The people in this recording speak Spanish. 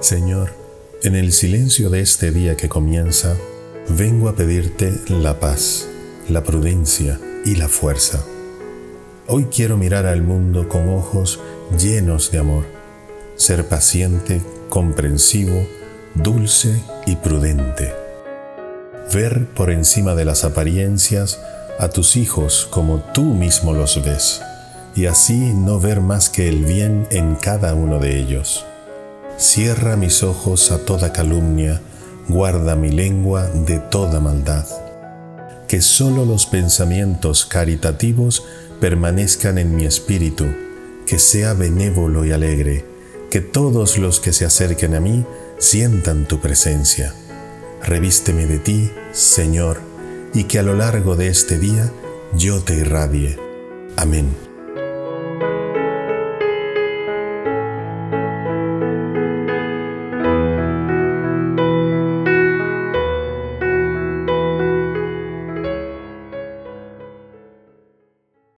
Señor, en el silencio de este día que comienza, vengo a pedirte la paz, la prudencia y la fuerza. Hoy quiero mirar al mundo con ojos llenos de amor, ser paciente, comprensivo, dulce y prudente. Ver por encima de las apariencias a tus hijos como tú mismo los ves, y así no ver más que el bien en cada uno de ellos. Cierra mis ojos a toda calumnia, guarda mi lengua de toda maldad. Que solo los pensamientos caritativos permanezcan en mi espíritu, que sea benévolo y alegre, que todos los que se acerquen a mí sientan tu presencia. Revísteme de ti, Señor, y que a lo largo de este día yo te irradie. Amén.